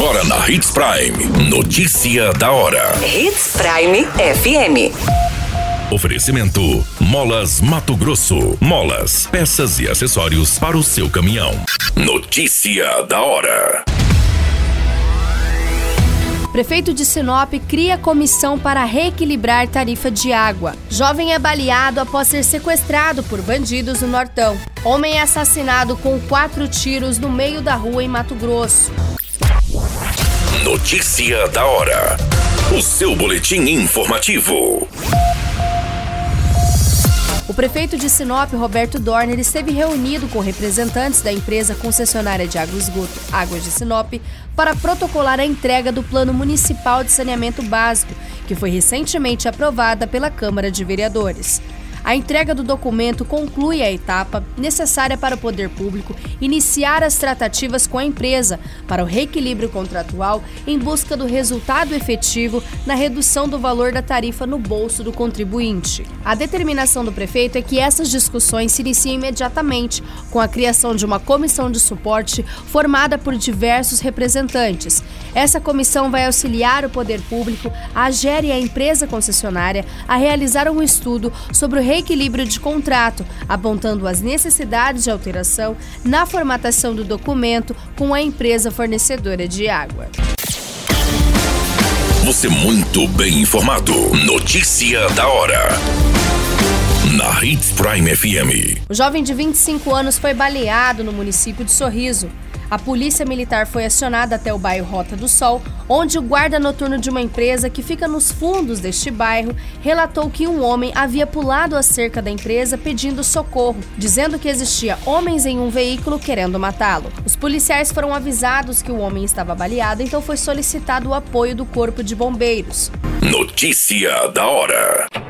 Agora na Hits Prime. Notícia da hora. Hits Prime FM. Oferecimento: Molas Mato Grosso. Molas, peças e acessórios para o seu caminhão. Notícia da hora. Prefeito de Sinop cria comissão para reequilibrar tarifa de água. Jovem é baleado após ser sequestrado por bandidos no Nortão. Homem é assassinado com quatro tiros no meio da rua em Mato Grosso. Notícia da hora. O seu boletim informativo. O prefeito de Sinop, Roberto Dorner, esteve reunido com representantes da empresa concessionária de água e esgoto Águas de Sinop para protocolar a entrega do Plano Municipal de Saneamento Básico, que foi recentemente aprovada pela Câmara de Vereadores. A entrega do documento conclui a etapa necessária para o poder público iniciar as tratativas com a empresa para o reequilíbrio contratual em busca do resultado efetivo na redução do valor da tarifa no bolso do contribuinte. A determinação do prefeito é que essas discussões se iniciem imediatamente, com a criação de uma comissão de suporte formada por diversos representantes. Essa comissão vai auxiliar o poder público, a GER e a empresa concessionária a realizar um estudo sobre o reequilíbrio de contrato, apontando as necessidades de alteração na formatação do documento com a empresa fornecedora de água. Você muito bem informado. Notícia da hora. Na Hits Prime FM. O jovem de 25 anos foi baleado no município de Sorriso. A polícia militar foi acionada até o bairro Rota do Sol, onde o guarda noturno de uma empresa que fica nos fundos deste bairro relatou que um homem havia pulado a cerca da empresa pedindo socorro, dizendo que existia homens em um veículo querendo matá-lo. Os policiais foram avisados que o homem estava baleado, então foi solicitado o apoio do Corpo de Bombeiros. Notícia da hora.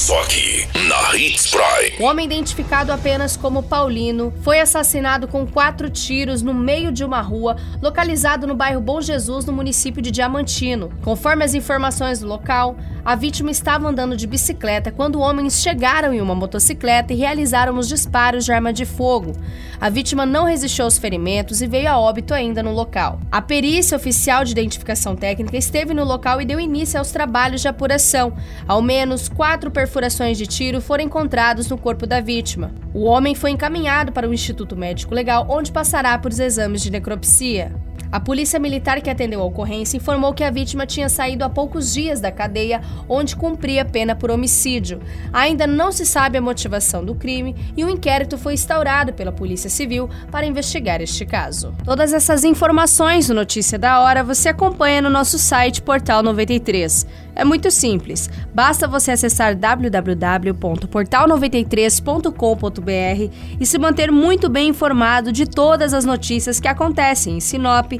Só aqui, na Hits Prime. O homem identificado apenas como Paulino foi assassinado com quatro tiros no meio de uma rua localizado no bairro Bom Jesus, no município de Diamantino. Conforme as informações do local, a vítima estava andando de bicicleta quando homens chegaram em uma motocicleta e realizaram os disparos de arma de fogo. A vítima não resistiu aos ferimentos e veio a óbito ainda no local. A perícia oficial de identificação técnica esteve no local e deu início aos trabalhos de apuração. Ao menos quatro perfurações de tiro foram encontrados no corpo da vítima. O homem foi encaminhado para o Instituto Médico Legal, onde passará por exames de necropsia. A polícia militar que atendeu a ocorrência informou que a vítima tinha saído há poucos dias da cadeia, onde cumpria pena por homicídio. Ainda não se sabe a motivação do crime e um inquérito foi instaurado pela Polícia Civil para investigar este caso. Todas essas informações no Notícia da Hora você acompanha no nosso site Portal 93. É muito simples, basta você acessar www.portal93.com.br e se manter muito bem informado de todas as notícias que acontecem em Sinop